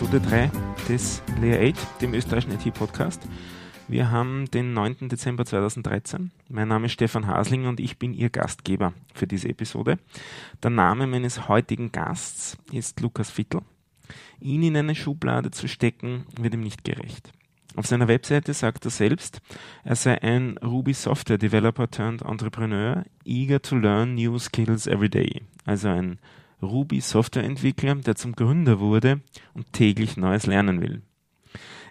Episode 3 des Layer 8, dem österreichischen IT-Podcast. Wir haben den 9. Dezember 2013. Mein Name ist Stefan Hasling und ich bin Ihr Gastgeber für diese Episode. Der Name meines heutigen Gasts ist Lukas Vittel. Ihn in eine Schublade zu stecken, wird ihm nicht gerecht. Auf seiner Webseite sagt er selbst, er sei ein Ruby Software Developer turned Entrepreneur, eager to learn new skills every day. Also ein Ruby Software Entwickler, der zum Gründer wurde und täglich Neues lernen will.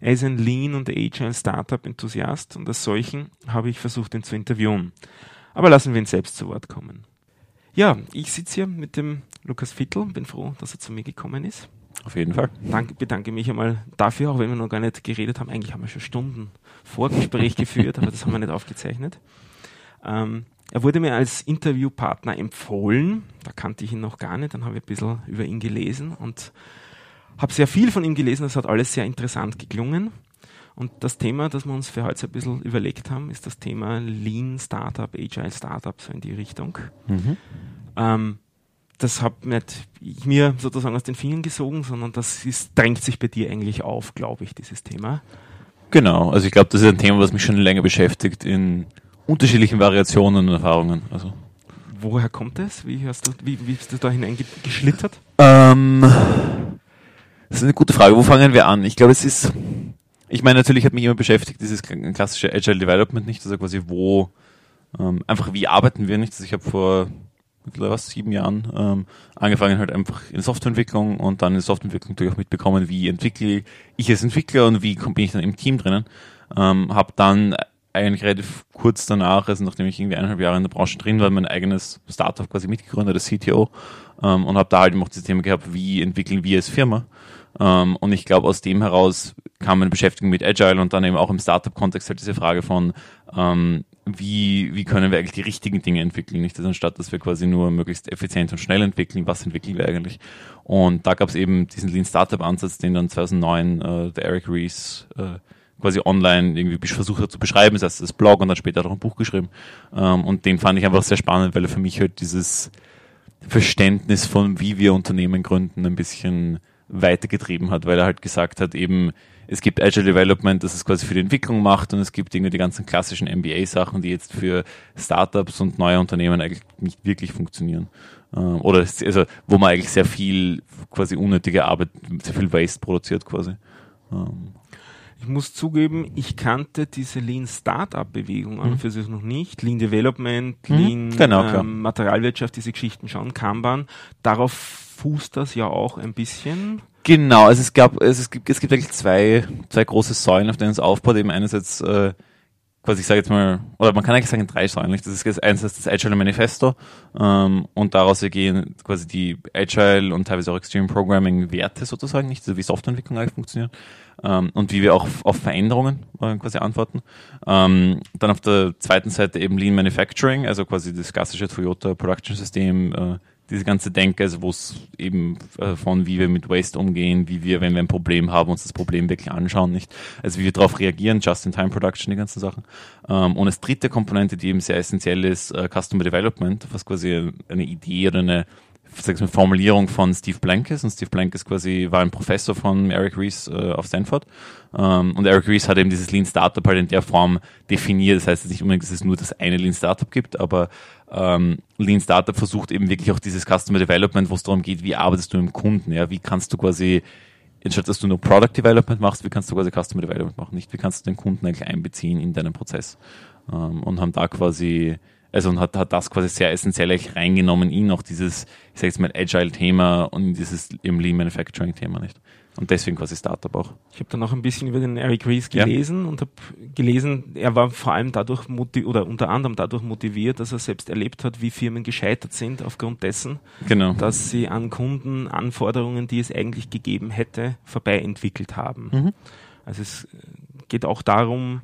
Er ist ein Lean und Agile Startup Enthusiast und als solchen habe ich versucht, ihn zu interviewen. Aber lassen wir ihn selbst zu Wort kommen. Ja, ich sitze hier mit dem Lukas Vittel, bin froh, dass er zu mir gekommen ist. Auf jeden Fall. Danke, bedanke mich einmal dafür, auch wenn wir noch gar nicht geredet haben. Eigentlich haben wir schon Stunden Vorgespräch geführt, aber das haben wir nicht aufgezeichnet. Ähm, er wurde mir als Interviewpartner empfohlen. Da kannte ich ihn noch gar nicht. Dann habe ich ein bisschen über ihn gelesen und habe sehr viel von ihm gelesen. Das hat alles sehr interessant geklungen. Und das Thema, das wir uns für heute ein bisschen überlegt haben, ist das Thema Lean Startup, Agile Startup, so in die Richtung. Mhm. Ähm, das hat nicht ich mir sozusagen aus den Fingern gesogen, sondern das ist, drängt sich bei dir eigentlich auf, glaube ich, dieses Thema. Genau, also ich glaube, das ist ein Thema, was mich schon länger beschäftigt in unterschiedlichen Variationen und Erfahrungen. Also. Woher kommt es? Wie, hast du, wie, wie bist du da hineingeschlittert? Ähm, das ist eine gute Frage. Wo fangen wir an? Ich glaube, es ist, ich meine, natürlich hat mich immer beschäftigt, dieses klassische Agile Development nicht, also quasi wo, ähm, einfach wie arbeiten wir nicht. Also ich habe vor mittlerweile sieben Jahren ähm, angefangen halt einfach in Softwareentwicklung und dann in Softwareentwicklung natürlich auch mitbekommen, wie entwickle ich als Entwickler und wie bin ich dann im Team drinnen. Ähm, habe dann eigentlich relativ kurz danach, also nachdem ich irgendwie eineinhalb Jahre in der Branche drin war, mein eigenes Startup quasi mitgegründet, das CTO, ähm, und habe da halt auch das Thema gehabt, wie entwickeln wir als Firma. Ähm, und ich glaube, aus dem heraus kam eine Beschäftigung mit Agile und dann eben auch im Startup-Kontext halt diese Frage von, ähm, wie, wie können wir eigentlich die richtigen Dinge entwickeln, nicht? Also anstatt, dass wir quasi nur möglichst effizient und schnell entwickeln, was entwickeln wir eigentlich? Und da gab es eben diesen Lean Startup Ansatz, den dann 2009 äh, der Eric Rees äh, quasi online irgendwie versucht hat zu beschreiben, das heißt das Blog und dann später auch ein Buch geschrieben. Ähm, und den fand ich einfach sehr spannend, weil er für mich halt dieses Verständnis von, wie wir Unternehmen gründen, ein bisschen weitergetrieben hat, weil er halt gesagt hat, eben, es gibt Agile Development, das es quasi für die Entwicklung macht und es gibt irgendwie die ganzen klassischen MBA-Sachen, die jetzt für Startups und neue Unternehmen eigentlich nicht wirklich funktionieren. Ähm, oder also, wo man eigentlich sehr viel quasi unnötige Arbeit, sehr viel Waste produziert quasi. Ich muss zugeben, ich kannte diese Lean Startup Bewegung an und mhm. für sich noch nicht. Lean Development, mhm. Lean genau, ähm, Materialwirtschaft, diese Geschichten schon, Kanban. Darauf fußt das ja auch ein bisschen. Genau, also es gab, es gibt, es gibt eigentlich zwei, zwei große Säulen, auf denen es aufbaut. Eben einerseits, äh, quasi, ich sage jetzt mal, oder man kann eigentlich sagen drei Säulen. Das ist einerseits das Agile Manifesto ähm, und daraus ergehen quasi die Agile und teilweise auch Extreme Programming Werte sozusagen, nicht so wie Softwareentwicklung eigentlich funktioniert ähm, und wie wir auch auf Veränderungen äh, quasi antworten. Ähm, dann auf der zweiten Seite eben Lean Manufacturing, also quasi das klassische Toyota Production System, äh, diese ganze Denke, also wo es eben äh, von wie wir mit Waste umgehen, wie wir, wenn wir ein Problem haben, uns das Problem wirklich anschauen, nicht, also wie wir darauf reagieren, Just-in-Time-Production, die ganzen Sachen. Ähm, und als dritte Komponente, die eben sehr essentiell ist, äh, Customer Development, was quasi eine Idee oder eine sag ich Formulierung von Steve Blankes und Steve Blankes quasi war ein Professor von Eric Rees äh, auf Stanford. Ähm, und Eric Rees hat eben dieses Lean Startup halt in der Form definiert, das heißt nicht unbedingt, dass es nur das eine Lean Startup gibt, aber ähm, Lean Startup versucht eben wirklich auch dieses Customer Development, wo es darum geht, wie arbeitest du mit dem Kunden, ja, wie kannst du quasi anstatt dass du nur Product Development machst, wie kannst du quasi Customer Development machen, nicht wie kannst du den Kunden eigentlich einbeziehen in deinen Prozess? Ähm, und haben da quasi also und hat, hat das quasi sehr essentiell reingenommen in auch dieses, ich sage jetzt mal, Agile-Thema und in dieses im Lean Manufacturing-Thema nicht. Und deswegen quasi Startup auch. Ich habe dann auch ein bisschen über den Eric Ries gelesen ja. und habe gelesen, er war vor allem dadurch motiviert oder unter anderem dadurch motiviert, dass er selbst erlebt hat, wie Firmen gescheitert sind aufgrund dessen, genau. dass sie an Kundenanforderungen, die es eigentlich gegeben hätte, vorbei entwickelt haben. Mhm. Also es geht auch darum,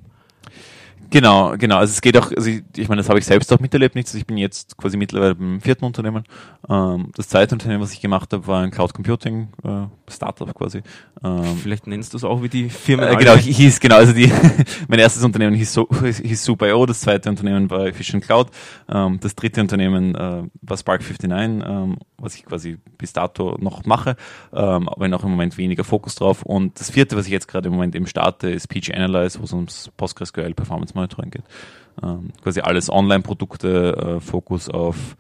Genau, genau. Also es geht auch, also ich, ich meine, das habe ich selbst auch miterlebt. Nicht, also ich bin jetzt quasi mittlerweile beim vierten Unternehmen. Ähm, das zweite Unternehmen, was ich gemacht habe, war ein Cloud Computing äh, Startup quasi. Ähm, Vielleicht nennst du es auch wie die Firma. Äh, genau, hieß genau. Also die, mein erstes Unternehmen hieß, so, hieß Super.io, das zweite Unternehmen war Efficient Cloud, ähm, das dritte Unternehmen äh, war Spark 59, ähm, was ich quasi bis dato noch mache, ähm, aber noch im Moment weniger Fokus drauf. Und das vierte, was ich jetzt gerade im Moment eben starte, ist PG Analyze, wo es ums PostgreSQL Performance Monitoring geht. Ähm, quasi alles Online-Produkte, äh, Fokus auf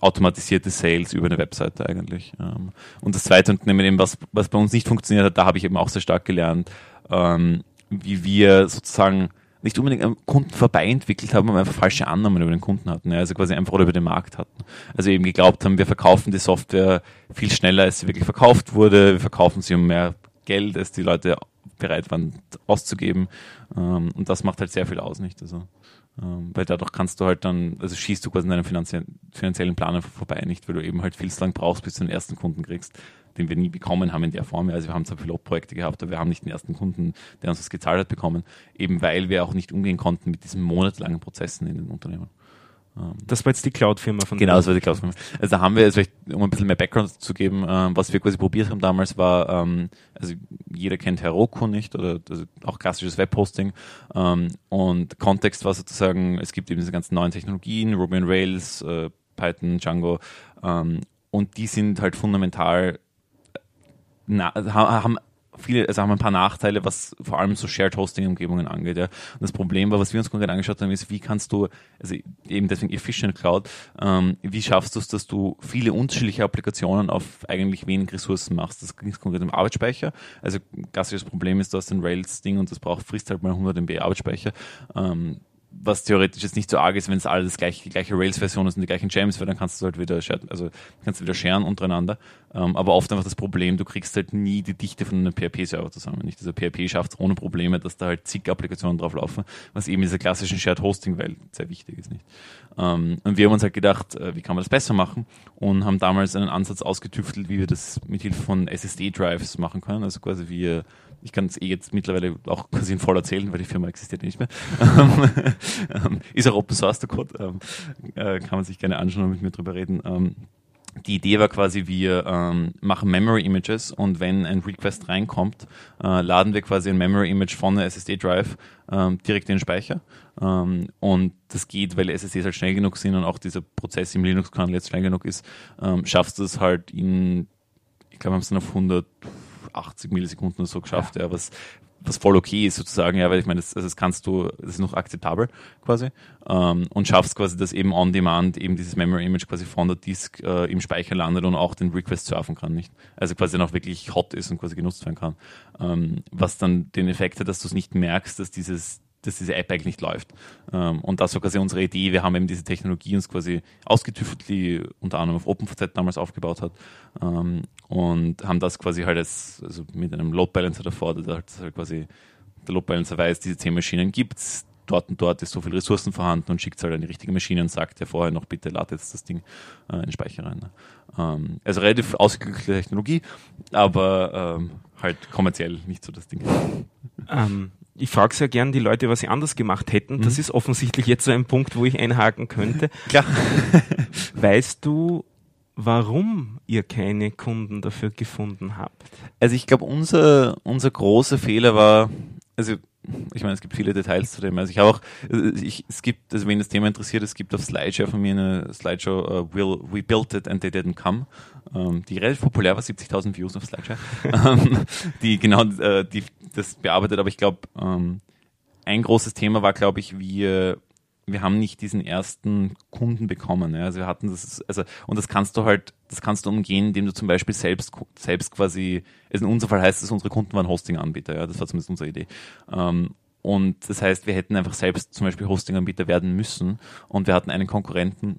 automatisierte Sales über eine Webseite eigentlich. Ähm, und das zweite Unternehmen, eben, was, was bei uns nicht funktioniert hat, da habe ich eben auch sehr stark gelernt, ähm, wie wir sozusagen nicht unbedingt am Kunden vorbei entwickelt haben, aber einfach falsche Annahmen über den Kunden hatten, ja, also quasi einfach oder über den Markt hatten. Also eben geglaubt haben, wir verkaufen die Software viel schneller, als sie wirklich verkauft wurde, wir verkaufen sie um mehr Geld, als die Leute bereit waren auszugeben. Ähm, und das macht halt sehr viel aus, nicht? Also, weil dadurch kannst du halt dann, also schießt du quasi in deinem finanziellen, Plan vorbei, nicht? Weil du eben halt viel zu lang brauchst, bis du den ersten Kunden kriegst, den wir nie bekommen haben in der Form. Also wir haben zwar Pilotprojekte gehabt, aber wir haben nicht den ersten Kunden, der uns das gezahlt hat, bekommen, eben weil wir auch nicht umgehen konnten mit diesen monatelangen Prozessen in den Unternehmen. Ähm, das war jetzt die Cloud-Firma von Genau, das war die Cloud-Firma. Also da haben wir, also um ein bisschen mehr Background zu geben, ähm, was wir quasi probiert haben damals war, ähm, also jeder kennt Heroku nicht oder also auch klassisches Webhosting ähm, und Kontext war sozusagen, es gibt eben diese ganzen neuen Technologien, Ruby on Rails, äh, Python, Django ähm, und die sind halt fundamental na, haben viele, also haben ein paar Nachteile, was vor allem so Shared Hosting Umgebungen angeht. Ja. Und das Problem war, was wir uns konkret angeschaut haben, ist, wie kannst du, also eben deswegen Efficient Cloud, ähm, wie schaffst du es, dass du viele unterschiedliche Applikationen auf eigentlich wenig Ressourcen machst. Das ging konkret im Arbeitsspeicher. Also klassisches Problem ist, du hast ein Rails-Ding und das braucht frisst halt mal 100 MB Arbeitsspeicher. Ähm, was theoretisch jetzt nicht so arg ist, wenn es alles das gleiche, die gleiche Rails-Version ist und die gleichen Gems, weil dann kannst du halt wieder, also kannst du wieder scheren untereinander. Ähm, aber oft einfach das Problem, du kriegst halt nie die Dichte von einem PHP-Server zusammen. Nicht? Also PHP schafft es ohne Probleme, dass da halt zig Applikationen drauf laufen, was eben dieser klassischen Shared Hosting-Welt sehr wichtig ist. Nicht? Ähm, und wir haben uns halt gedacht, äh, wie kann man das besser machen und haben damals einen Ansatz ausgetüftelt, wie wir das mit Hilfe von SSD-Drives machen können. Also quasi wie ich kann es eh jetzt mittlerweile auch quasi voll erzählen, weil die Firma existiert nicht mehr. Ähm, ist auch Open Source der Code, ähm, äh, kann man sich gerne anschauen und mit mir drüber reden. Ähm, die Idee war quasi, wir ähm, machen Memory Images und wenn ein Request reinkommt, äh, laden wir quasi ein Memory Image von der SSD Drive ähm, direkt in den Speicher. Ähm, und das geht, weil SSDs halt schnell genug sind und auch dieser Prozess im Linux-Kernel jetzt schnell genug ist, ähm, schaffst du es halt in, ich glaube, wir haben es dann auf 180 Millisekunden oder so geschafft, ja, ja was was voll okay ist sozusagen, ja, weil ich meine, das, also das kannst du, das ist noch akzeptabel quasi ähm, und schaffst quasi, dass eben on demand eben dieses Memory Image quasi von der Disk äh, im Speicher landet und auch den Request surfen kann, nicht? Also quasi noch wirklich hot ist und quasi genutzt werden kann. Ähm, was dann den Effekt hat, dass du es nicht merkst, dass dieses dass diese App eigentlich nicht läuft. Ähm, und das war quasi unsere Idee. Wir haben eben diese Technologie uns quasi ausgetüftelt, die unter anderem auf OpenVZ damals aufgebaut hat. Ähm, und haben das quasi halt als, also mit einem Load Balancer davor, der halt, quasi der Load Balancer weiß, diese zehn Maschinen gibt's, dort und dort ist so viel Ressourcen vorhanden und schickt es halt an die richtige Maschine und sagt ja vorher noch, bitte lade jetzt das Ding äh, in den Speicher rein. Ne? Ähm, also relativ ausgeklügelte Technologie, aber ähm, halt kommerziell nicht so das Ding. Ähm, ich frage sehr gern die Leute, was sie anders gemacht hätten. Das mhm. ist offensichtlich jetzt so ein Punkt, wo ich einhaken könnte. Klar. weißt du, warum ihr keine Kunden dafür gefunden habt? Also ich glaube, unser, unser großer Fehler war, also ich meine, es gibt viele Details zu dem. Also ich habe auch, ich, es gibt, also wenn das Thema interessiert, es gibt auf Slideshow von mir eine Slideshow, uh, Will, We Built It and They Didn't Come, ähm, die relativ populär war, 70.000 Views auf Slideshow, ähm, die genau äh, die das bearbeitet, aber ich glaube, ähm, ein großes Thema war, glaube ich, wir wir haben nicht diesen ersten Kunden bekommen. Ja. Also wir hatten das, also und das kannst du halt, das kannst du umgehen, indem du zum Beispiel selbst selbst quasi, also in unserem Fall heißt es, unsere Kunden waren Hosting-Anbieter. Ja, das war zumindest unsere Idee. Ähm, und das heißt, wir hätten einfach selbst zum Beispiel Hosting-Anbieter werden müssen. Und wir hatten einen Konkurrenten,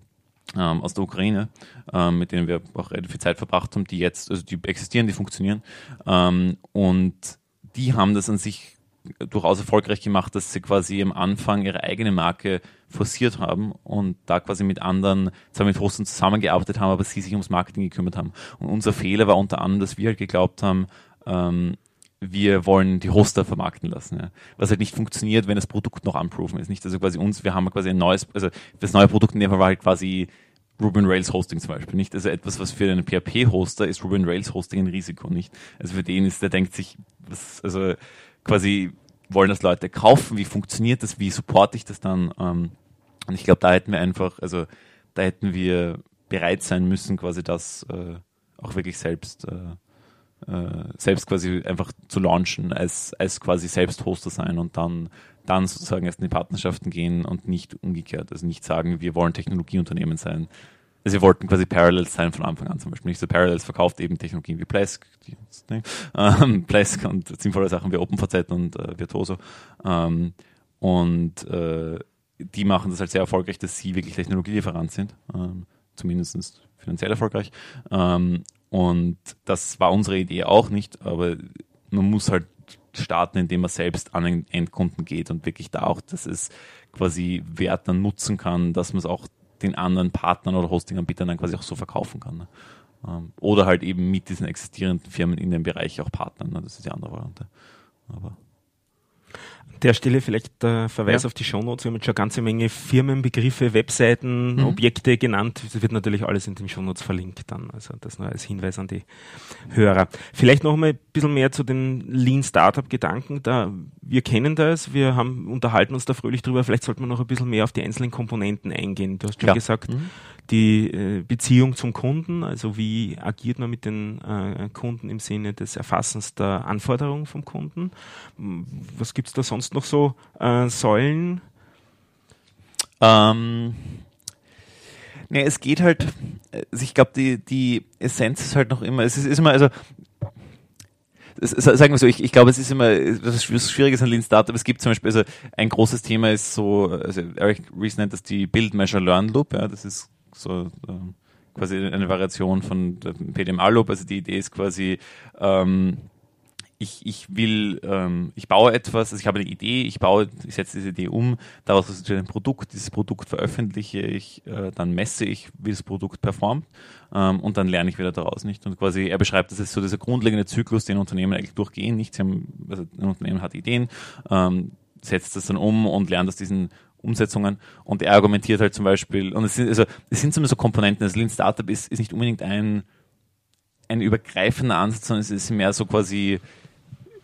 ähm, aus der Ukraine, ähm, mit denen wir auch relativ viel Zeit verbracht haben, die jetzt, also die existieren, die funktionieren. Ähm, und die haben das an sich durchaus erfolgreich gemacht, dass sie quasi am Anfang ihre eigene Marke forciert haben und da quasi mit anderen, zwar mit Russen zusammengearbeitet haben, aber sie sich ums Marketing gekümmert haben. Und unser Fehler war unter anderem, dass wir halt geglaubt haben, ähm, wir wollen die Hoster vermarkten lassen. Ja. Was halt nicht funktioniert, wenn das Produkt noch unproven ist. Nicht, also quasi uns, wir haben quasi ein neues, also das neue Produkt in dem Fall war halt quasi Ruby on Rails Hosting zum Beispiel, nicht? Also etwas, was für einen PHP-Hoster ist Ruby on Rails Hosting ein Risiko, nicht? Also für den ist, der denkt sich, was, also quasi wollen das Leute kaufen, wie funktioniert das, wie supporte ich das dann? Ähm, und ich glaube, da hätten wir einfach, also da hätten wir bereit sein müssen, quasi das äh, auch wirklich selbst äh, äh, selbst quasi einfach zu launchen, als, als quasi selbst Hoster sein und dann, dann sozusagen erst in die Partnerschaften gehen und nicht umgekehrt. Also nicht sagen, wir wollen Technologieunternehmen sein. Also wir wollten quasi Parallels sein von Anfang an zum Beispiel. Nicht so Parallels verkauft eben Technologien wie Plesk, die, ne, ähm, Plesk und sinnvolle Sachen wie OpenVZ und äh, Virtuoso. Ähm, und äh, die machen das halt sehr erfolgreich, dass sie wirklich Technologielieferant sind. Ähm, zumindest finanziell erfolgreich. Ähm, und das war unsere Idee auch nicht, aber man muss halt starten, indem man selbst an den Endkunden geht und wirklich da auch, dass es quasi Wert dann nutzen kann, dass man es auch den anderen Partnern oder Hosting-Anbietern dann quasi auch so verkaufen kann. Ne? Ähm, oder halt eben mit diesen existierenden Firmen in dem Bereich auch partnern. Ne? Das ist die andere Variante. Aber der Stelle vielleicht der Verweis ja. auf die Shownotes. Wir haben jetzt schon eine ganze Menge Firmenbegriffe, Webseiten, mhm. Objekte genannt. Das wird natürlich alles in den Shownotes verlinkt dann. Also das nur als Hinweis an die Hörer. Vielleicht noch mal ein bisschen mehr zu den Lean Startup Gedanken. Da, wir kennen das, wir haben, unterhalten uns da fröhlich drüber. Vielleicht sollte man noch ein bisschen mehr auf die einzelnen Komponenten eingehen. Du hast schon ja. gesagt, mhm die äh, Beziehung zum Kunden, also wie agiert man mit den äh, Kunden im Sinne des Erfassens der Anforderungen vom Kunden. Was gibt es da sonst noch so äh, Säulen? Ähm, ne, es geht halt, also ich glaube, die, die Essenz ist halt noch immer, es ist, ist immer, also sagen wir so, ich, ich glaube, es ist immer, das ist schwierig ist an Lean Startup. Es gibt zum Beispiel, also ein großes Thema ist so, also Eric Rees nennt das die Build, Measure, Learn Loop. Ja, das ist so ähm, quasi eine Variation von PDMA-Loop. Also die Idee ist quasi, ähm, ich, ich will, ähm, ich baue etwas, also ich habe eine Idee, ich baue, ich setze diese Idee um, daraus resultiert ein Produkt, dieses Produkt veröffentliche ich, äh, dann messe ich, wie das Produkt performt ähm, und dann lerne ich wieder daraus, nicht? Und quasi, er beschreibt, das ist so dieser grundlegende Zyklus, den Unternehmen eigentlich durchgehen, nicht? Sie haben, also ein Unternehmen hat Ideen, ähm, setzt das dann um und lernt aus diesen Umsetzungen und er argumentiert halt zum Beispiel, und es sind, also, es sind so Komponenten, also Lean Startup ist, ist nicht unbedingt ein, ein übergreifender Ansatz, sondern es ist mehr so quasi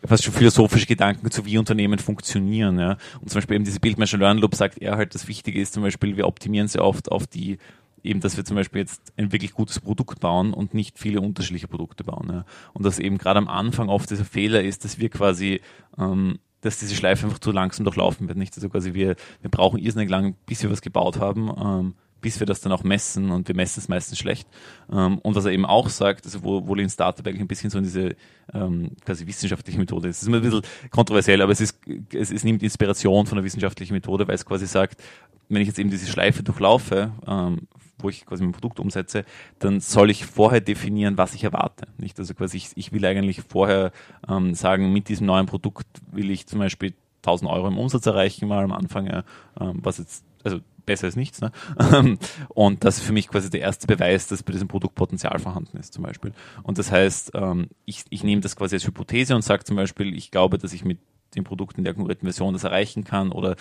fast schon philosophische Gedanken zu wie Unternehmen funktionieren. Ja. Und zum Beispiel eben diese Bildmeasure Learn Loop sagt er halt, das Wichtige ist zum Beispiel, wir optimieren sehr oft auf die eben, dass wir zum Beispiel jetzt ein wirklich gutes Produkt bauen und nicht viele unterschiedliche Produkte bauen. Ja. Und dass eben gerade am Anfang oft dieser Fehler ist, dass wir quasi ähm, dass diese Schleife einfach zu langsam durchlaufen wird. Nicht? Also quasi wir, wir brauchen irrsinnig lang, bis wir was gebaut haben, ähm, bis wir das dann auch messen und wir messen es meistens schlecht. Ähm, und was er eben auch sagt, also wo, wo Lean Startup eigentlich ein bisschen so in diese ähm, quasi wissenschaftliche Methode ist. Es ist immer ein bisschen kontroversiell, aber es ist, es, es nimmt Inspiration von der wissenschaftlichen Methode, weil es quasi sagt, wenn ich jetzt eben diese Schleife durchlaufe, ähm, wo ich quasi mein Produkt umsetze, dann soll ich vorher definieren, was ich erwarte. Nicht? Also quasi ich, ich will eigentlich vorher ähm, sagen, mit diesem neuen Produkt will ich zum Beispiel 1000 Euro im Umsatz erreichen, mal am Anfang, ähm, was jetzt, also besser als nichts. Ne? Und das ist für mich quasi der erste Beweis, dass bei diesem Produkt Potenzial vorhanden ist, zum Beispiel. Und das heißt, ähm, ich, ich nehme das quasi als Hypothese und sage zum Beispiel, ich glaube, dass ich mit dem Produkt in der konkreten Version das erreichen kann oder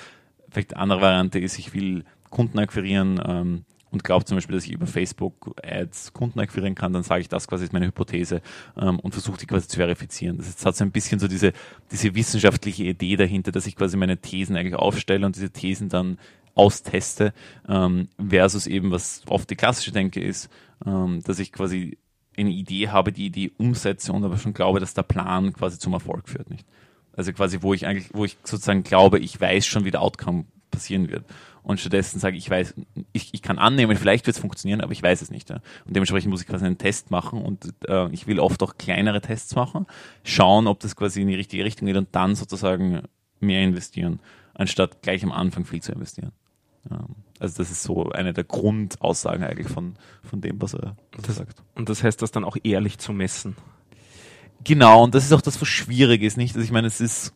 vielleicht eine andere Variante ist, ich will Kunden akquirieren, ähm, und glaube zum Beispiel, dass ich über Facebook Ads Kunden akquirieren kann, dann sage ich, das quasi ist meine Hypothese ähm, und versuche die quasi zu verifizieren. Das hat so ein bisschen so diese, diese wissenschaftliche Idee dahinter, dass ich quasi meine Thesen eigentlich aufstelle und diese Thesen dann austeste, ähm, versus eben, was oft die klassische Denke ist, ähm, dass ich quasi eine Idee habe, die Idee umsetze und aber schon glaube, dass der Plan quasi zum Erfolg führt, nicht? Also quasi, wo ich eigentlich, wo ich sozusagen glaube, ich weiß schon, wie der Outcome passieren wird und stattdessen sage ich weiß, ich, ich kann annehmen, vielleicht wird es funktionieren, aber ich weiß es nicht. Ja. Und dementsprechend muss ich quasi einen Test machen und äh, ich will oft auch kleinere Tests machen, schauen, ob das quasi in die richtige Richtung geht und dann sozusagen mehr investieren, anstatt gleich am Anfang viel zu investieren. Ähm, also das ist so eine der Grundaussagen eigentlich von, von dem, was er, das, sagt. Und das heißt, das dann auch ehrlich zu messen. Genau, und das ist auch das, was schwierig ist, nicht? Also ich meine, es ist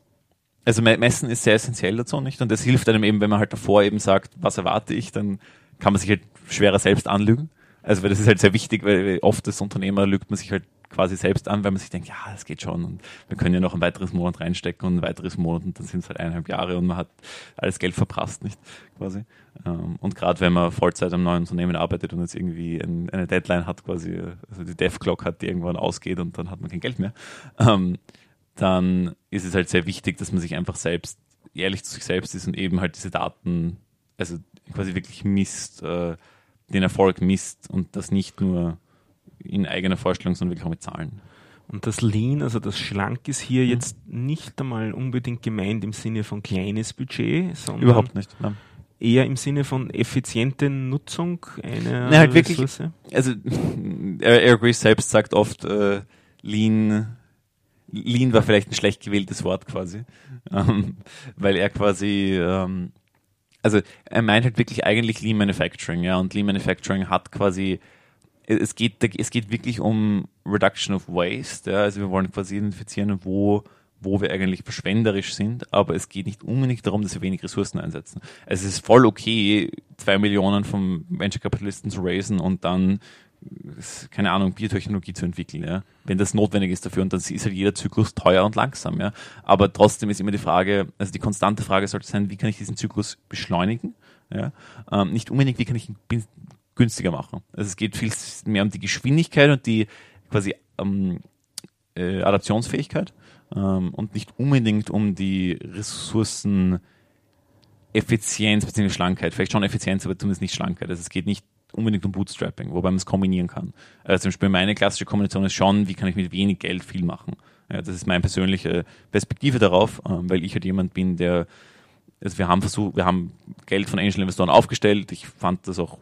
also Messen ist sehr essentiell dazu, nicht? Und das hilft einem eben, wenn man halt davor eben sagt, was erwarte ich, dann kann man sich halt schwerer selbst anlügen. Also weil das ist halt sehr wichtig, weil oft als Unternehmer lügt man sich halt quasi selbst an, weil man sich denkt, ja, das geht schon und wir können ja noch ein weiteres Monat reinstecken und ein weiteres Monat und dann sind es halt eineinhalb Jahre und man hat alles Geld verprasst, nicht quasi. Ähm, und gerade wenn man Vollzeit am neuen Unternehmen arbeitet und jetzt irgendwie ein, eine Deadline hat, quasi, also die Dev Clock hat, die irgendwann ausgeht und dann hat man kein Geld mehr, ähm, dann ist es halt sehr wichtig, dass man sich einfach selbst ehrlich zu sich selbst ist und eben halt diese Daten, also quasi wirklich misst, äh, den Erfolg misst und das nicht nur in eigener Vorstellung, sondern wirklich auch mit Zahlen. Und das Lean, also das Schlank ist hier mhm. jetzt nicht einmal unbedingt gemeint im Sinne von kleines Budget, sondern überhaupt nicht. Nein. Eher im Sinne von effiziente Nutzung einer Nein, halt Ressource. Wirklich, also Eric Ries selbst sagt oft, äh, Lean Lean war vielleicht ein schlecht gewähltes Wort quasi, ähm, weil er quasi, ähm, also er meint halt wirklich eigentlich Lean Manufacturing, ja, und Lean Manufacturing hat quasi, es geht, es geht wirklich um Reduction of Waste, ja, also wir wollen quasi identifizieren, wo wo wir eigentlich verschwenderisch sind, aber es geht nicht unbedingt darum, dass wir wenig Ressourcen einsetzen. Es ist voll okay, zwei Millionen vom Venture Kapitalisten zu raisen und dann keine Ahnung, Biotechnologie zu entwickeln, ja. Wenn das notwendig ist dafür und dann ist halt jeder Zyklus teuer und langsam, ja. Aber trotzdem ist immer die Frage, also die konstante Frage sollte sein, wie kann ich diesen Zyklus beschleunigen, ja. Ähm, nicht unbedingt, wie kann ich ihn günstiger machen. Also es geht viel mehr um die Geschwindigkeit und die quasi ähm, äh, Adaptionsfähigkeit ähm, und nicht unbedingt um die Ressourcen Effizienz bzw. Schlankheit. Vielleicht schon Effizienz, aber zumindest nicht Schlankheit. Also es geht nicht unbedingt um Bootstrapping, wobei man es kombinieren kann. Also zum Beispiel meine klassische Kombination ist schon, wie kann ich mit wenig Geld viel machen. Ja, das ist meine persönliche Perspektive darauf, ähm, weil ich halt jemand bin, der, also wir haben versucht, wir haben Geld von Angel-Investoren aufgestellt. Ich fand das auch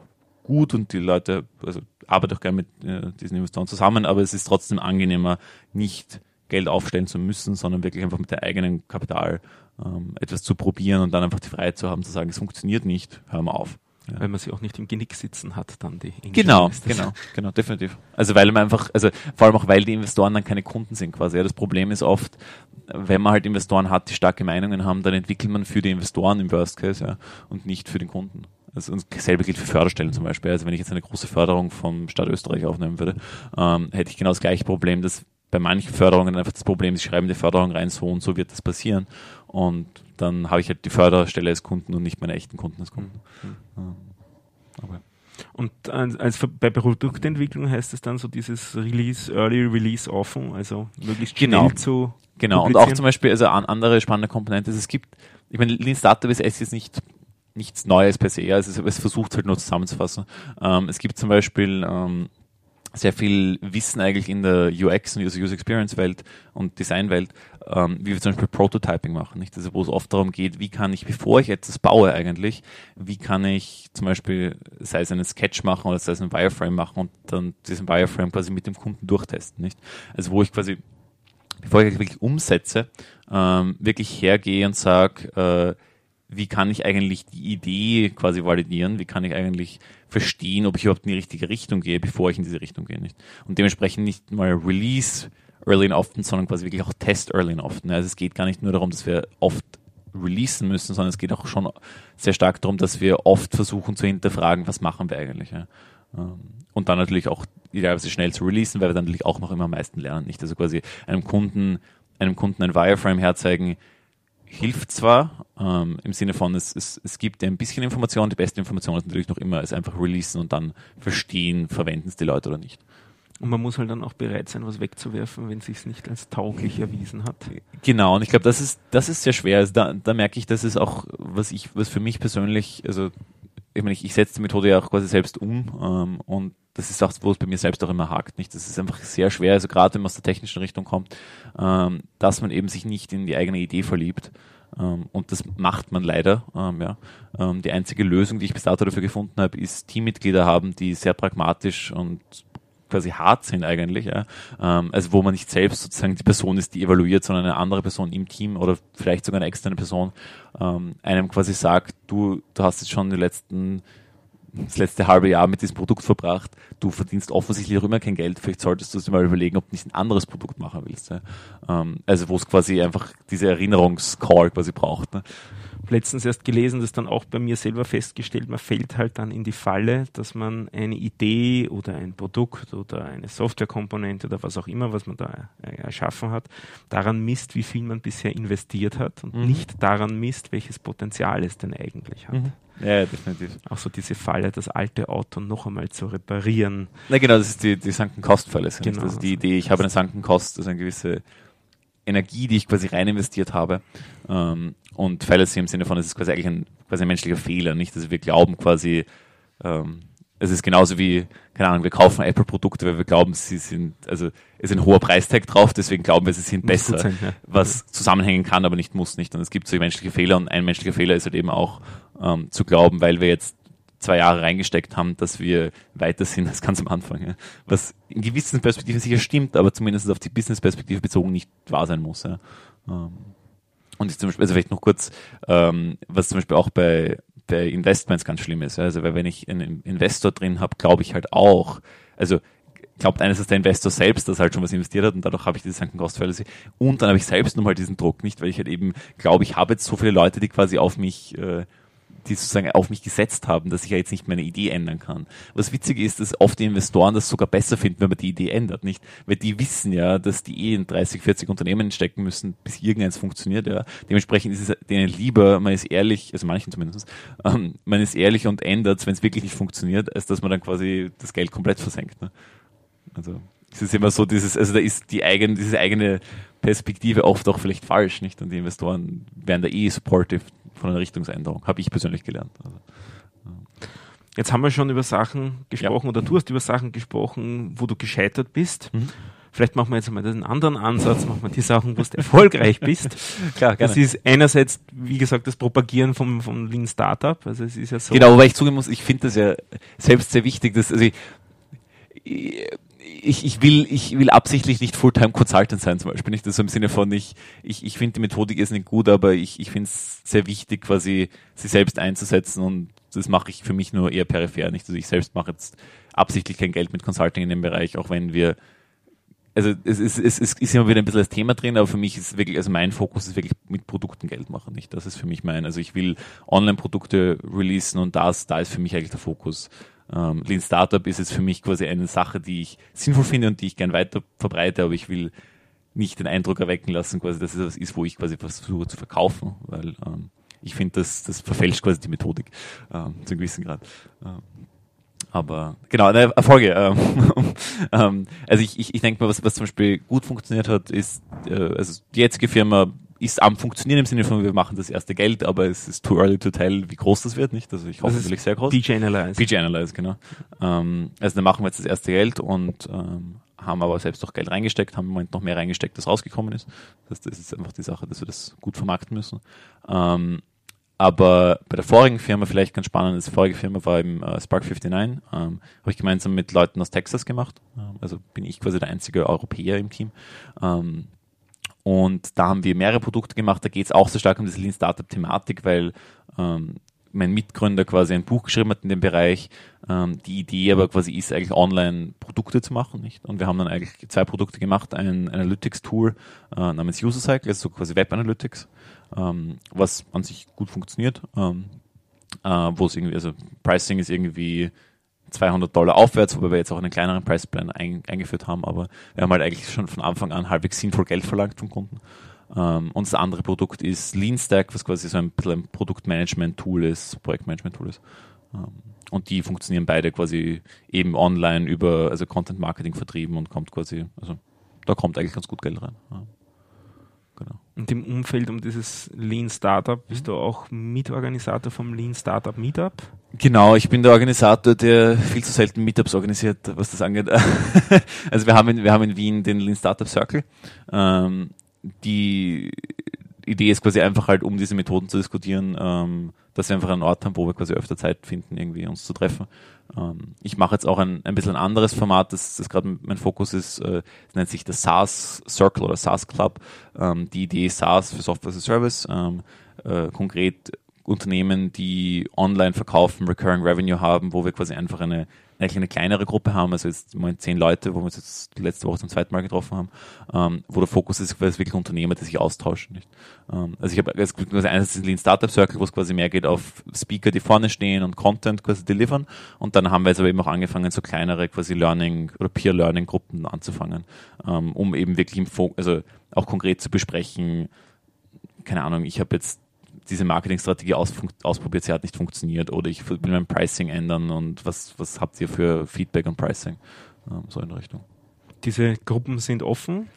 gut und die Leute, also arbeite auch gerne mit äh, diesen Investoren zusammen, aber es ist trotzdem angenehmer, nicht Geld aufstellen zu müssen, sondern wirklich einfach mit der eigenen Kapital ähm, etwas zu probieren und dann einfach die Freiheit zu haben, zu sagen, es funktioniert nicht, hör mal auf. Ja. Weil man sie auch nicht im Genick sitzen hat, dann die Engine Genau, genau, genau, definitiv. Also weil man einfach, also vor allem auch weil die Investoren dann keine Kunden sind quasi. Ja, das Problem ist oft, wenn man halt Investoren hat, die starke Meinungen haben, dann entwickelt man für die Investoren im Worst Case ja, und nicht für den Kunden. Also und selbe gilt für Förderstellen zum Beispiel. Also wenn ich jetzt eine große Förderung vom Staat Österreich aufnehmen würde, ähm, hätte ich genau das gleiche Problem, dass bei manchen Förderungen einfach das Problem ist, sie schreiben die Förderung rein, so und so wird das passieren. Und dann habe ich halt die Förderstelle als Kunden und nicht meine echten Kunden als Kunden. Mhm. Okay. Und als bei Produktentwicklung heißt es dann so dieses Release, Early Release Often, also möglichst schnell genau. zu Genau, und auch zum Beispiel, also an andere spannende Komponente, es gibt, ich meine, Lean Startup ist, ist nicht nichts Neues per se, also es, es versucht halt nur zusammenzufassen. Ähm, es gibt zum Beispiel ähm, sehr viel Wissen eigentlich in der UX und User Experience Welt und Design Welt, ähm, wie wir zum Beispiel Prototyping machen, nicht? Also wo es oft darum geht, wie kann ich, bevor ich etwas baue eigentlich, wie kann ich zum Beispiel, sei es einen Sketch machen oder sei es einen Wireframe machen und dann diesen Wireframe quasi mit dem Kunden durchtesten, nicht? Also wo ich quasi, bevor ich wirklich umsetze, ähm, wirklich hergehe und sage, äh, wie kann ich eigentlich die Idee quasi validieren, wie kann ich eigentlich verstehen, ob ich überhaupt in die richtige Richtung gehe, bevor ich in diese Richtung gehe. Nicht? Und dementsprechend nicht mal Release early and often, sondern quasi wirklich auch Test early and often. Also es geht gar nicht nur darum, dass wir oft releasen müssen, sondern es geht auch schon sehr stark darum, dass wir oft versuchen zu hinterfragen, was machen wir eigentlich. Ja? Ähm, und dann natürlich auch idealerweise schnell zu releasen, weil wir dann natürlich auch noch immer am meisten lernen. Nicht also quasi einem Kunden, einem Kunden ein Wireframe herzeigen, hilft zwar ähm, im Sinne von, es, es, es gibt ein bisschen Information, die beste Information ist natürlich noch immer, es einfach releasen und dann verstehen, verwenden es die Leute oder nicht. Und man muss halt dann auch bereit sein, was wegzuwerfen, wenn es sich nicht als tauglich erwiesen hat. Genau, und ich glaube, das ist, das ist sehr schwer. Also da, da merke ich, dass es auch, was ich, was für mich persönlich, also ich meine, ich, ich setze die Methode ja auch quasi selbst um ähm, und das ist auch, wo es bei mir selbst auch immer hakt. Nicht? Das ist einfach sehr schwer, also gerade wenn man aus der technischen Richtung kommt, ähm, dass man eben sich nicht in die eigene Idee verliebt. Ähm, und das macht man leider. Ähm, ja. Ähm, die einzige Lösung, die ich bis dato dafür gefunden habe, ist Teammitglieder haben, die sehr pragmatisch und quasi hart sind eigentlich. Ja. Ähm, also wo man nicht selbst sozusagen die Person ist, die evaluiert, sondern eine andere Person im Team oder vielleicht sogar eine externe Person ähm, einem quasi sagt, du, du hast jetzt schon die letzten das letzte halbe Jahr mit diesem Produkt verbracht, du verdienst offensichtlich auch immer kein Geld, vielleicht solltest du dir mal überlegen, ob du nicht ein anderes Produkt machen willst. Ja? Ähm, also wo es quasi einfach diese Erinnerungscall quasi braucht. Ne? Letztens erst gelesen, das dann auch bei mir selber festgestellt, man fällt halt dann in die Falle, dass man eine Idee oder ein Produkt oder eine Softwarekomponente oder was auch immer, was man da äh, erschaffen hat, daran misst, wie viel man bisher investiert hat und mhm. nicht daran misst, welches Potenzial es denn eigentlich hat. Mhm. Ja, definitiv. Auch so diese Falle, das alte Auto noch einmal zu reparieren. Na genau, das ist die, die Sunken Cost Falle. Genau. Also die Idee, ich habe eine Sunken Cost, also eine gewisse Energie, die ich quasi rein investiert habe. Ähm, und Fallacy im Sinne von, es ist quasi eigentlich ein, quasi ein menschlicher Fehler, nicht? Also wir glauben quasi, ähm, es ist genauso wie, keine Ahnung, wir kaufen Apple-Produkte, weil wir glauben, sie sind, also es ist ein hoher Preistag drauf, deswegen glauben wir, sie sind besser, sein, ja. was zusammenhängen kann, aber nicht muss nicht. Und es gibt so menschliche Fehler und ein menschlicher Fehler ist halt eben auch ähm, zu glauben, weil wir jetzt zwei Jahre reingesteckt haben, dass wir weiter sind als ganz am Anfang. Ja. Was in gewissen Perspektive sicher stimmt, aber zumindest auf die Business-Perspektive bezogen nicht wahr sein muss. Ja. Ähm, und zum Beispiel, also vielleicht noch kurz, ähm, was zum Beispiel auch bei, bei Investments ganz schlimm ist. Also weil wenn ich einen Investor drin habe, glaube ich halt auch, also glaubt eines, dass der Investor selbst das halt schon was investiert hat und dadurch habe ich diese Sunken Cost Fallacy und dann habe ich selbst nochmal diesen Druck nicht, weil ich halt eben glaube, ich habe jetzt so viele Leute, die quasi auf mich äh, die sozusagen auf mich gesetzt haben, dass ich ja jetzt nicht meine Idee ändern kann. Was witzig ist, dass oft die Investoren das sogar besser finden, wenn man die Idee ändert, nicht? Weil die wissen ja, dass die eh in 30, 40 Unternehmen stecken müssen, bis irgendeins funktioniert, ja. Dementsprechend ist es denen lieber, man ist ehrlich, also manchen zumindest, ähm, man ist ehrlich und ändert, wenn es wirklich nicht funktioniert, als dass man dann quasi das Geld komplett versenkt. Ne? Also es ist immer so dieses, also da ist die eigene, diese eigene Perspektive oft auch vielleicht falsch, nicht? Und die Investoren werden da eh supportive von einer Richtungsänderung, habe ich persönlich gelernt. Also, ja. Jetzt haben wir schon über Sachen gesprochen ja. oder du hast über Sachen gesprochen, wo du gescheitert bist. Mhm. Vielleicht machen wir jetzt einmal einen anderen Ansatz, machen wir die Sachen, wo du erfolgreich bist. Klar, gerne. Das ist einerseits, wie gesagt, das Propagieren vom, vom Lean Startup. Also es ist ja so. Genau, wobei ich zugeben muss, ich finde das ja selbst sehr wichtig, dass, also ich, ich, ich, will, ich will absichtlich nicht Fulltime Consultant sein, zum Beispiel. Nicht das so im Sinne von, ich, ich, ich finde die Methodik ist nicht gut, aber ich, ich finde es sehr wichtig, quasi sie selbst einzusetzen und das mache ich für mich nur eher peripher. Nicht? Also ich selbst mache jetzt absichtlich kein Geld mit Consulting in dem Bereich, auch wenn wir also es ist, es, es ist immer wieder ein bisschen das Thema drin, aber für mich ist wirklich, also mein Fokus ist wirklich mit Produkten Geld machen, nicht? Das ist für mich mein, also ich will Online-Produkte releasen und das, da ist für mich eigentlich der Fokus. Ähm, Lean Startup ist jetzt für mich quasi eine Sache, die ich sinnvoll finde und die ich gern weiter verbreite, aber ich will nicht den Eindruck erwecken lassen, quasi, dass es was ist, wo ich quasi versuche zu verkaufen, weil ähm, ich finde, das, das verfälscht quasi die Methodik ähm, zu einem gewissen Grad. Ähm, aber genau, ne, Erfolge. Ähm, ähm, also ich, ich, ich denke mal, was, was zum Beispiel gut funktioniert hat, ist, äh, also die jetzige Firma ist am Funktionieren im Sinne von, wir machen das erste Geld, aber es ist too early to tell, wie groß das wird, nicht? Also ich hoffe natürlich sehr groß. DJ Analyze. DJ Analyze, genau. Ähm, also dann machen wir jetzt das erste Geld und ähm, haben aber selbst noch Geld reingesteckt, haben im Moment noch mehr reingesteckt, das rausgekommen ist. Das, das ist einfach die Sache, dass wir das gut vermarkten müssen. Ähm, aber bei der vorigen Firma, vielleicht ganz spannend, die vorige Firma war im äh, Spark 59, ähm, habe ich gemeinsam mit Leuten aus Texas gemacht. Ähm, also bin ich quasi der einzige Europäer im Team. Ähm, und da haben wir mehrere Produkte gemacht. Da geht es auch sehr stark um diese Lean Startup Thematik, weil ähm, mein Mitgründer quasi ein Buch geschrieben hat in dem Bereich. Ähm, die Idee aber quasi ist eigentlich online Produkte zu machen, nicht? Und wir haben dann eigentlich zwei Produkte gemacht, ein Analytics-Tool äh, namens User Cycle, also quasi Web Analytics, ähm, was an sich gut funktioniert, ähm, äh, wo es irgendwie, also Pricing ist irgendwie 200 Dollar aufwärts, wobei wir jetzt auch einen kleineren Preisplan ein, eingeführt haben, aber wir haben halt eigentlich schon von Anfang an halbwegs sinnvoll Geld verlangt vom Kunden. Ähm, und das andere Produkt ist LeanStack, was quasi so ein, ein Produktmanagement-Tool ist, Projektmanagement-Tool ist. Ähm, und die funktionieren beide quasi eben online über, also Content-Marketing vertrieben und kommt quasi, also da kommt eigentlich ganz gut Geld rein. Ja. Und im Umfeld um dieses Lean Startup bist du auch Mitorganisator vom Lean Startup Meetup? Genau, ich bin der Organisator, der viel zu selten Meetups organisiert, was das angeht. also wir haben in, wir haben in Wien den Lean Startup Circle. Ähm, die Idee ist quasi einfach halt, um diese Methoden zu diskutieren, ähm, dass wir einfach einen Ort haben, wo wir quasi öfter Zeit finden, irgendwie uns zu treffen. Ähm, ich mache jetzt auch ein, ein bisschen ein anderes Format, das, das gerade mein Fokus ist, äh, nennt sich das SaaS Circle oder SaaS Club. Ähm, die Idee SaaS für Software as a Service, ähm, äh, konkret Unternehmen, die online verkaufen, Recurring Revenue haben, wo wir quasi einfach eine eigentlich eine kleinere Gruppe haben, also jetzt mal zehn Leute, wo wir uns jetzt letzte Woche zum zweiten Mal getroffen haben, ähm, wo der Fokus ist, weil es wirklich Unternehmer, die sich austauschen. Nicht? Ähm, also ich habe quasi einerseits den Lean Startup Circle, wo es quasi mehr geht auf Speaker, die vorne stehen und Content quasi delivern. Und dann haben wir jetzt aber eben auch angefangen, so kleinere quasi Learning oder Peer Learning Gruppen anzufangen, ähm, um eben wirklich im Fokus, also auch konkret zu besprechen, keine Ahnung, ich habe jetzt diese Marketingstrategie aus, ausprobiert, sie hat nicht funktioniert oder ich will mein Pricing ändern und was, was habt ihr für Feedback und Pricing? Ähm, so in Richtung diese Gruppen sind offen?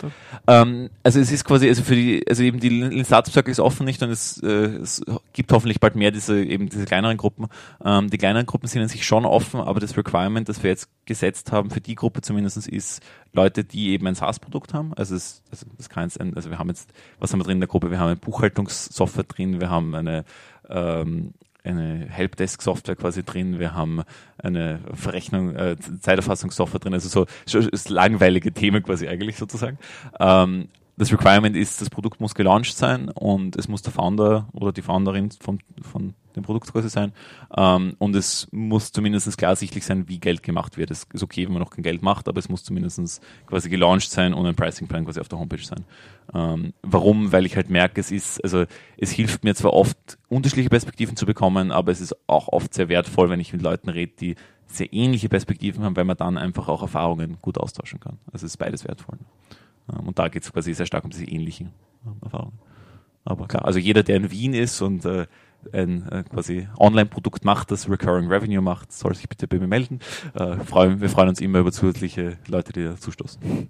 Ähm, also es ist quasi, also für die, also eben die Startup Circle ist offen nicht und es, äh, es gibt hoffentlich bald mehr diese eben diese kleineren Gruppen. Ähm, die kleineren Gruppen sind an sich schon offen, aber das Requirement, das wir jetzt gesetzt haben für die Gruppe zumindest ist Leute, die eben ein SaaS-Produkt haben. Also, es, also das kann jetzt, ein, also wir haben jetzt, was haben wir drin in der Gruppe? Wir haben eine Buchhaltungssoftware drin, wir haben eine ähm, eine Helpdesk-Software quasi drin, wir haben eine Verrechnung, äh, Zeiterfassungssoftware drin, also so, langweilige Themen quasi eigentlich sozusagen. Ähm, das Requirement ist, das Produkt muss gelauncht sein und es muss der Founder oder die Founderin von, von dem Produkt quasi sein. Ähm, und es muss zumindest klar sichtlich sein, wie Geld gemacht wird. Es ist okay, wenn man noch kein Geld macht, aber es muss zumindest quasi gelauncht sein und ein Pricing Plan quasi auf der Homepage sein. Ähm, warum? Weil ich halt merke, es ist, also es hilft mir zwar oft, unterschiedliche Perspektiven zu bekommen, aber es ist auch oft sehr wertvoll, wenn ich mit Leuten rede, die sehr ähnliche Perspektiven haben, weil man dann einfach auch Erfahrungen gut austauschen kann. Also es ist beides wertvoll. Ähm, und da geht es quasi sehr stark um diese ähnlichen ähm, Erfahrungen. Aber klar, also jeder, der in Wien ist und äh, ein äh, quasi Online-Produkt macht, das Recurring Revenue macht, soll sich bitte bei mir melden. Äh, freuen, wir freuen uns immer über zusätzliche Leute, die dazu stoßen.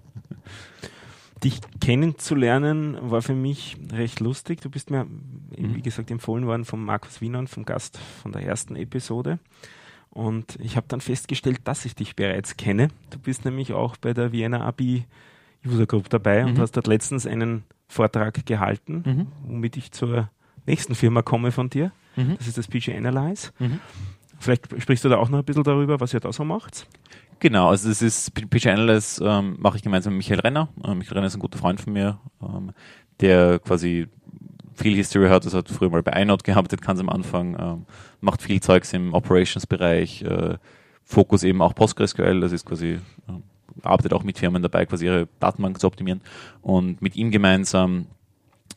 Dich kennenzulernen war für mich recht lustig. Du bist mir, mhm. wie gesagt, empfohlen worden von Markus Wiener und vom Gast von der ersten Episode. Und ich habe dann festgestellt, dass ich dich bereits kenne. Du bist nämlich auch bei der Vienna Abi User Group dabei mhm. und hast dort letztens einen Vortrag gehalten, mhm. womit ich zur nächsten Firma komme von dir. Mhm. Das ist das PG Analyze. Mhm. Vielleicht sprichst du da auch noch ein bisschen darüber, was ihr da so macht. Genau, also das ist PG Analyze ähm, mache ich gemeinsam mit Michael Renner. Ähm, Michael Renner ist ein guter Freund von mir, ähm, der quasi viel History hat, das hat früher mal bei iNote gehabt, ganz am Anfang, ähm, macht viel Zeugs im Operations-Bereich, äh, Fokus eben auch PostgreSQL, das ist quasi äh, arbeitet auch mit Firmen dabei, quasi ihre Datenbank zu optimieren. Und mit ihm gemeinsam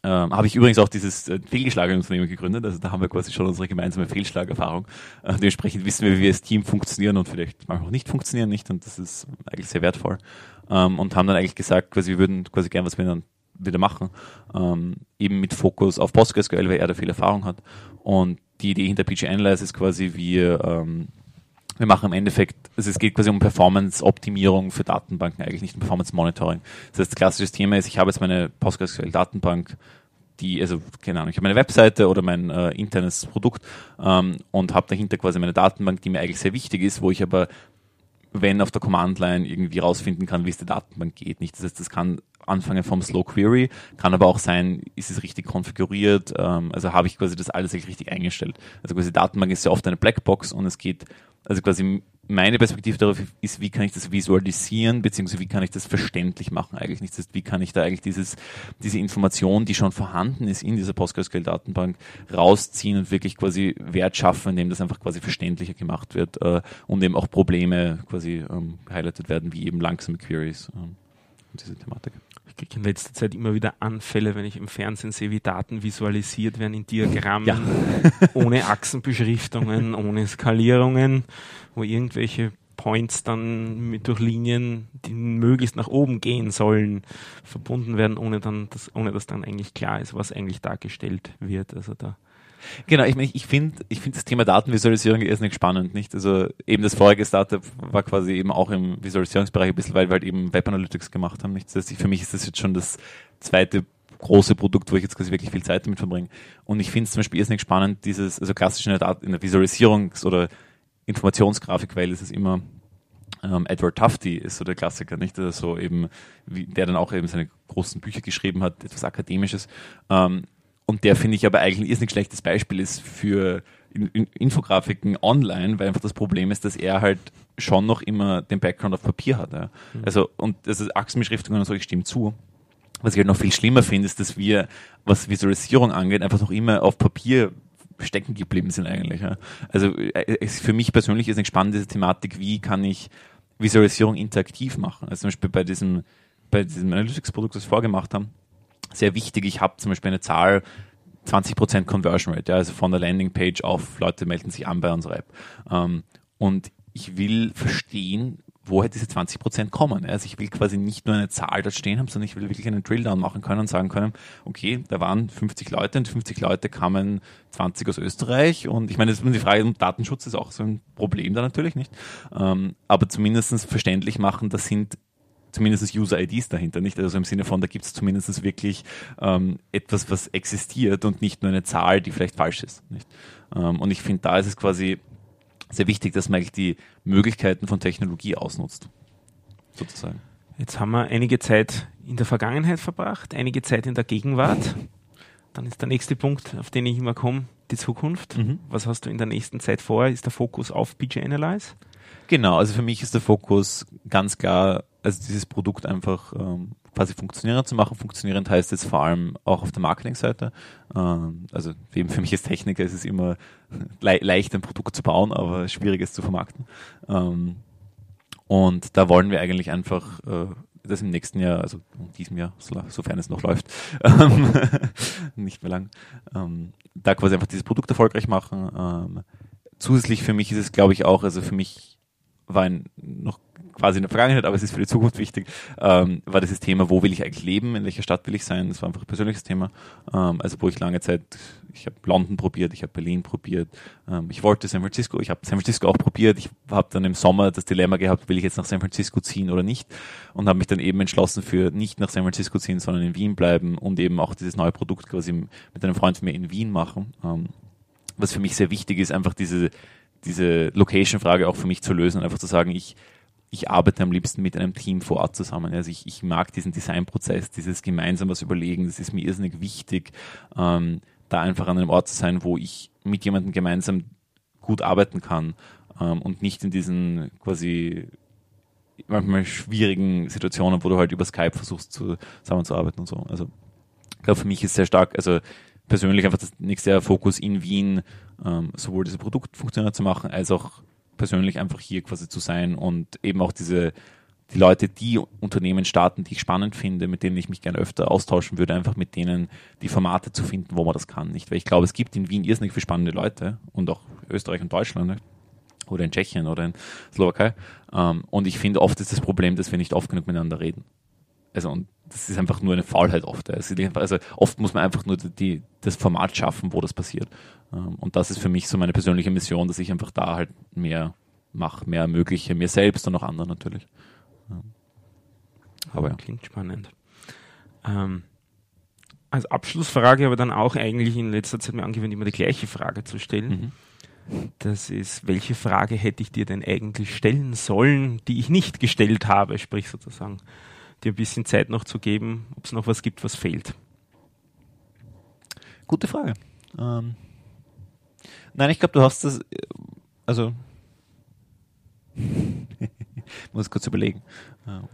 ähm, habe ich übrigens auch dieses äh, Fehlgeschlagenunternehmen gegründet. Also da haben wir quasi schon unsere gemeinsame Fehlschlagerfahrung. Äh, dementsprechend wissen wir, wie wir als Team funktionieren und vielleicht manchmal auch nicht funktionieren nicht. Und das ist eigentlich sehr wertvoll. Ähm, und haben dann eigentlich gesagt, quasi wir würden quasi gern was wir dann wieder machen. Ähm, eben mit Fokus auf PostgreSQL, weil er da viel Erfahrung hat. Und die Idee hinter PG Analyze ist quasi, wir ähm, wir machen im Endeffekt, also es geht quasi um Performance-Optimierung für Datenbanken, eigentlich nicht um Performance-Monitoring. Das heißt, klassisches Thema ist, ich habe jetzt meine PostgreSQL-Datenbank, die, also keine Ahnung, ich habe meine Webseite oder mein äh, internes Produkt ähm, und habe dahinter quasi meine Datenbank, die mir eigentlich sehr wichtig ist, wo ich aber, wenn auf der Command-Line irgendwie rausfinden kann, wie es der Datenbank geht. Nicht, das heißt, das kann anfangen vom Slow Query, kann aber auch sein, ist es richtig konfiguriert, ähm, also habe ich quasi das alles richtig eingestellt. Also quasi Datenbank ist ja oft eine Blackbox und es geht also quasi meine Perspektive darauf ist, wie kann ich das visualisieren, beziehungsweise wie kann ich das verständlich machen eigentlich nicht. Wie kann ich da eigentlich dieses, diese Information, die schon vorhanden ist in dieser PostgreSQL-Datenbank, rausziehen und wirklich quasi Wert schaffen, indem das einfach quasi verständlicher gemacht wird äh, und eben auch Probleme quasi ähm, highlighted werden, wie eben langsame Queries ähm, und diese Thematik kriege in letzter Zeit immer wieder Anfälle, wenn ich im Fernsehen sehe, wie Daten visualisiert werden in Diagrammen, ja. ohne Achsenbeschriftungen, ohne Skalierungen, wo irgendwelche Points dann mit durch Linien, die möglichst nach oben gehen sollen, verbunden werden, ohne dann das, ohne dass dann eigentlich klar ist, was eigentlich dargestellt wird. Also da Genau, ich ich finde ich finde das Thema Datenvisualisierung irrsinnig spannend, nicht? Also eben das vorige Startup war quasi eben auch im Visualisierungsbereich ein bisschen, weil wir halt eben Web Analytics gemacht haben, nicht? Das heißt, für mich ist das jetzt schon das zweite große Produkt, wo ich jetzt quasi wirklich viel Zeit damit verbringe. Und ich finde es zum Beispiel irrsinnig spannend, dieses, also klassisch in der, in der Visualisierungs- oder Informationsgrafikwelt ist es immer ähm, Edward Tufte ist so der Klassiker, nicht? Also so eben, wie, der dann auch eben seine großen Bücher geschrieben hat, etwas Akademisches. Ähm, und der finde ich aber eigentlich ist ein schlechtes Beispiel ist für Infografiken online, weil einfach das Problem ist, dass er halt schon noch immer den Background auf Papier hat. Ja. Mhm. Also, und das ist Achsenbeschriftungen und so, ich stimme zu. Was ich halt noch viel schlimmer finde, ist, dass wir, was Visualisierung angeht, einfach noch immer auf Papier stecken geblieben sind eigentlich. Ja. Also äh, es, für mich persönlich ist eine spannende Thematik, wie kann ich Visualisierung interaktiv machen. Also zum Beispiel bei diesem, bei diesem Analytics-Produkt, das wir vorgemacht haben, sehr wichtig, ich habe zum Beispiel eine Zahl, 20% Conversion Rate, ja, also von der Landingpage auf Leute melden sich an bei unserer App. Ähm, und ich will verstehen, woher diese 20 Prozent kommen. Also ich will quasi nicht nur eine Zahl dort stehen haben, sondern ich will wirklich einen Drilldown machen können und sagen können, okay, da waren 50 Leute und 50 Leute kamen 20 aus Österreich und ich meine, das ist die Frage, Datenschutz ist auch so ein Problem da natürlich nicht, ähm, aber zumindest verständlich machen, das sind zumindest User-IDs dahinter, nicht? Also im Sinne von, da gibt es zumindest wirklich ähm, etwas, was existiert und nicht nur eine Zahl, die vielleicht falsch ist. Nicht? Ähm, und ich finde, da ist es quasi sehr wichtig, dass man eigentlich die Möglichkeiten von Technologie ausnutzt. Sozusagen. Jetzt haben wir einige Zeit in der Vergangenheit verbracht, einige Zeit in der Gegenwart. Dann ist der nächste Punkt, auf den ich immer komme, die Zukunft. Mhm. Was hast du in der nächsten Zeit vor? Ist der Fokus auf BG Analyze? Genau, also für mich ist der Fokus ganz klar, also dieses Produkt einfach ähm, quasi funktionierend zu machen. Funktionierend heißt jetzt vor allem auch auf der Marketingseite. Ähm, also eben für mich als Techniker ist es immer le leicht, ein Produkt zu bauen, aber schwierig es zu vermarkten. Ähm, und da wollen wir eigentlich einfach äh, das im nächsten Jahr, also in diesem Jahr, so, sofern es noch läuft, ähm, nicht mehr lang, da quasi einfach dieses Produkt erfolgreich machen. Zusätzlich für mich ist es, glaube ich, auch, also für mich war ein noch quasi in der Vergangenheit, aber es ist für die Zukunft wichtig, ähm, war dieses Thema, wo will ich eigentlich leben, in welcher Stadt will ich sein, das war einfach ein persönliches Thema, ähm, also wo ich lange Zeit, ich habe London probiert, ich habe Berlin probiert, ähm, ich wollte San Francisco, ich habe San Francisco auch probiert, ich habe dann im Sommer das Dilemma gehabt, will ich jetzt nach San Francisco ziehen oder nicht? Und habe mich dann eben entschlossen für nicht nach San Francisco ziehen, sondern in Wien bleiben und eben auch dieses neue Produkt quasi mit einem Freund von mir in Wien machen, ähm, was für mich sehr wichtig ist, einfach diese diese Location-Frage auch für mich zu lösen einfach zu sagen, ich ich arbeite am liebsten mit einem Team vor Ort zusammen. Also ich, ich mag diesen Designprozess, dieses gemeinsam was überlegen, das ist mir irrsinnig wichtig, ähm, da einfach an einem Ort zu sein, wo ich mit jemandem gemeinsam gut arbeiten kann ähm, und nicht in diesen quasi manchmal schwierigen Situationen, wo du halt über Skype versuchst zu, zusammenzuarbeiten und so. Also ich glaube, für mich ist sehr stark, also persönlich einfach das nächste Fokus in Wien, ähm, sowohl diese Produktfunktionen zu machen, als auch persönlich einfach hier quasi zu sein und eben auch diese die Leute, die Unternehmen starten, die ich spannend finde, mit denen ich mich gerne öfter austauschen würde, einfach mit denen die Formate zu finden, wo man das kann, nicht? Weil ich glaube, es gibt in Wien irrsinnig viele spannende Leute und auch Österreich und Deutschland, nicht? oder in Tschechien oder in Slowakei. Ähm, und ich finde, oft ist das Problem, dass wir nicht oft genug miteinander reden. Also, und das ist einfach nur eine Faulheit oft. Also, also oft muss man einfach nur die, das Format schaffen, wo das passiert. Ähm, und das ist für mich so meine persönliche Mission, dass ich einfach da halt mehr mache, mehr ermögliche, mir selbst und auch anderen natürlich. Aber ja. Klingt spannend. Ähm, als Abschlussfrage aber dann auch eigentlich in letzter Zeit mir angewöhnt, immer die gleiche Frage zu stellen. Mhm. Das ist, welche Frage hätte ich dir denn eigentlich stellen sollen, die ich nicht gestellt habe, sprich sozusagen dir ein bisschen Zeit noch zu geben, ob es noch was gibt, was fehlt. Gute Frage. Ähm, nein, ich glaube, du hast das, also, ich muss kurz überlegen. Ähm,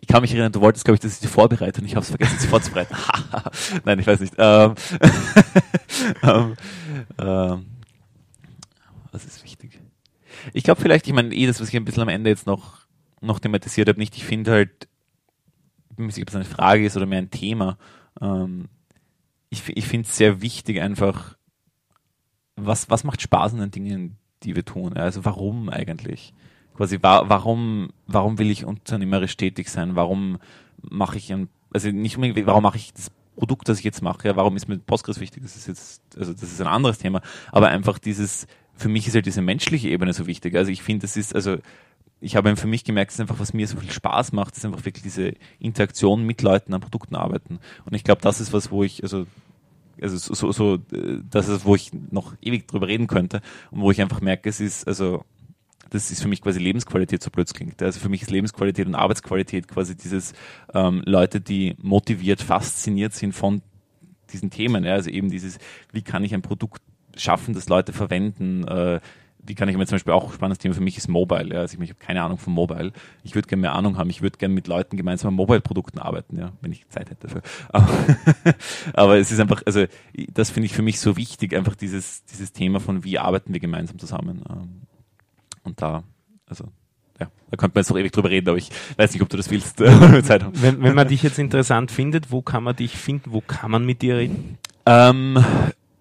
ich kann mich erinnern, du wolltest, glaube ich, dass ich die vorbereite und ich habe es vergessen, sie vorzubereiten. Nein, ich weiß nicht. Ähm, ähm, ähm, was ist wichtig? Ich glaube vielleicht, ich meine, eh das, was ich ein bisschen am Ende jetzt noch, noch thematisiert habe, nicht, ich finde halt, ich weiß nicht, ob es eine Frage ist oder mehr ein Thema, ähm, ich, ich finde es sehr wichtig, einfach, was, was macht Spaß an den Dingen, die wir tun? Also warum eigentlich? Quasi, wa warum, warum will ich unternehmerisch tätig sein? Warum mache ich ein, also nicht unbedingt, warum mache ich das Produkt, das ich jetzt mache? Warum ist mir Postgres wichtig? Das ist jetzt, also das ist ein anderes Thema. Aber einfach dieses, für mich ist halt diese menschliche Ebene so wichtig. Also ich finde, das ist, also ich habe für mich gemerkt, dass einfach, was mir so viel Spaß macht, ist einfach wirklich diese Interaktion mit Leuten an Produkten arbeiten. Und ich glaube, das ist was, wo ich, also also so, so, so das ist, wo ich noch ewig drüber reden könnte und wo ich einfach merke, es ist, also das ist für mich quasi Lebensqualität, so blöd klingt. Also für mich ist Lebensqualität und Arbeitsqualität quasi dieses ähm, Leute, die motiviert, fasziniert sind von diesen Themen. Ja? Also eben dieses, wie kann ich ein Produkt schaffen, das Leute verwenden, äh, wie kann ich mir zum Beispiel auch spannendes Thema für mich ist Mobile. Ja. Also ich, ich habe keine Ahnung von Mobile. Ich würde gerne mehr Ahnung haben. Ich würde gerne mit Leuten gemeinsam an Mobile-Produkten arbeiten, ja, wenn ich Zeit hätte dafür. Aber, aber es ist einfach, also das finde ich für mich so wichtig, einfach dieses, dieses Thema von wie arbeiten wir gemeinsam zusammen. Ähm, und da, also ja, da könnte man jetzt noch ewig drüber reden, aber ich weiß nicht, ob du das willst. wenn, wenn man dich jetzt interessant findet, wo kann man dich finden? Wo kann man mit dir reden? Ähm,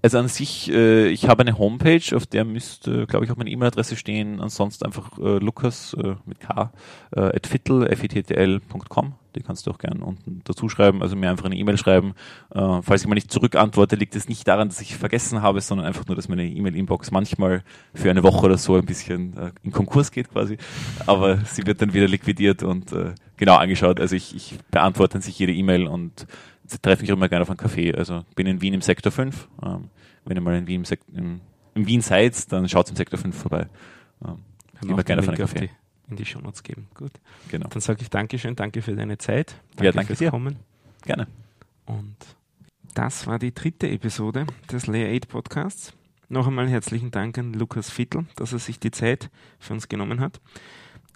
also an sich, äh, ich habe eine Homepage, auf der müsste, glaube ich, auch meine E-Mail-Adresse stehen. Ansonsten einfach äh, Lukas äh, mit K, äh, at fittel, fittl.com. Die kannst du auch gerne unten dazu schreiben, also mir einfach eine E-Mail schreiben. Äh, falls ich mal nicht zurückantworte, liegt es nicht daran, dass ich vergessen habe, sondern einfach nur, dass meine E-Mail-Inbox manchmal für eine Woche oder so ein bisschen äh, in Konkurs geht quasi. Aber sie wird dann wieder liquidiert und äh, genau angeschaut. Also ich, ich beantworte an sich jede E-Mail und treffe mich immer gerne auf einen Café. Also bin in Wien im Sektor 5. Ähm, wenn ihr mal in Wien, im, Sek im, in Wien seid, dann schaut im Sektor 5 vorbei. Ähm, immer gerne auf einen Café. Die, in die Shownotes geben. Gut. Genau. Dann sage ich Dankeschön, danke für deine Zeit. Danke, ja, danke fürs dir. Kommen. Gerne. Und das war die dritte Episode des Layer 8 Podcasts. Noch einmal herzlichen Dank an Lukas Vittel, dass er sich die Zeit für uns genommen hat.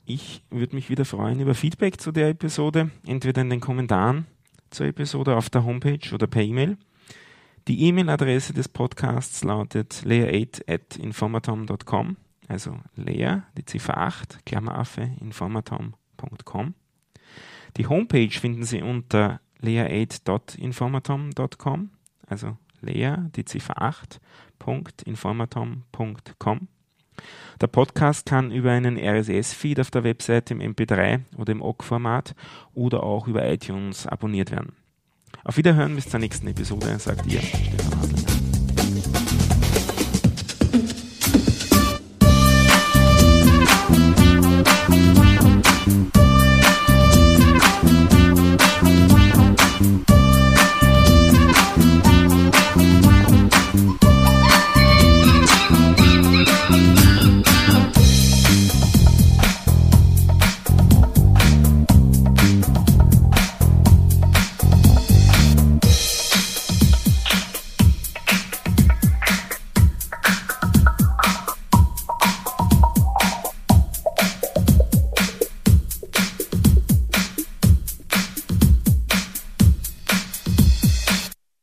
Ich würde mich wieder freuen über Feedback zu der Episode, entweder in den Kommentaren zur Episode auf der Homepage oder per E-Mail. Die E-Mail-Adresse des Podcasts lautet layer8 at informatom.com, also layer, die Ziffer 8, Klammeraffe, informatom.com. Die Homepage finden Sie unter layer8.informatom.com, also layer, die Ziffer 8, informatom.com. Der Podcast kann über einen RSS-Feed auf der Webseite im MP3 oder im OGG-Format oder auch über iTunes abonniert werden. Auf Wiederhören bis zur nächsten Episode, sagt ihr Stefan Hasler.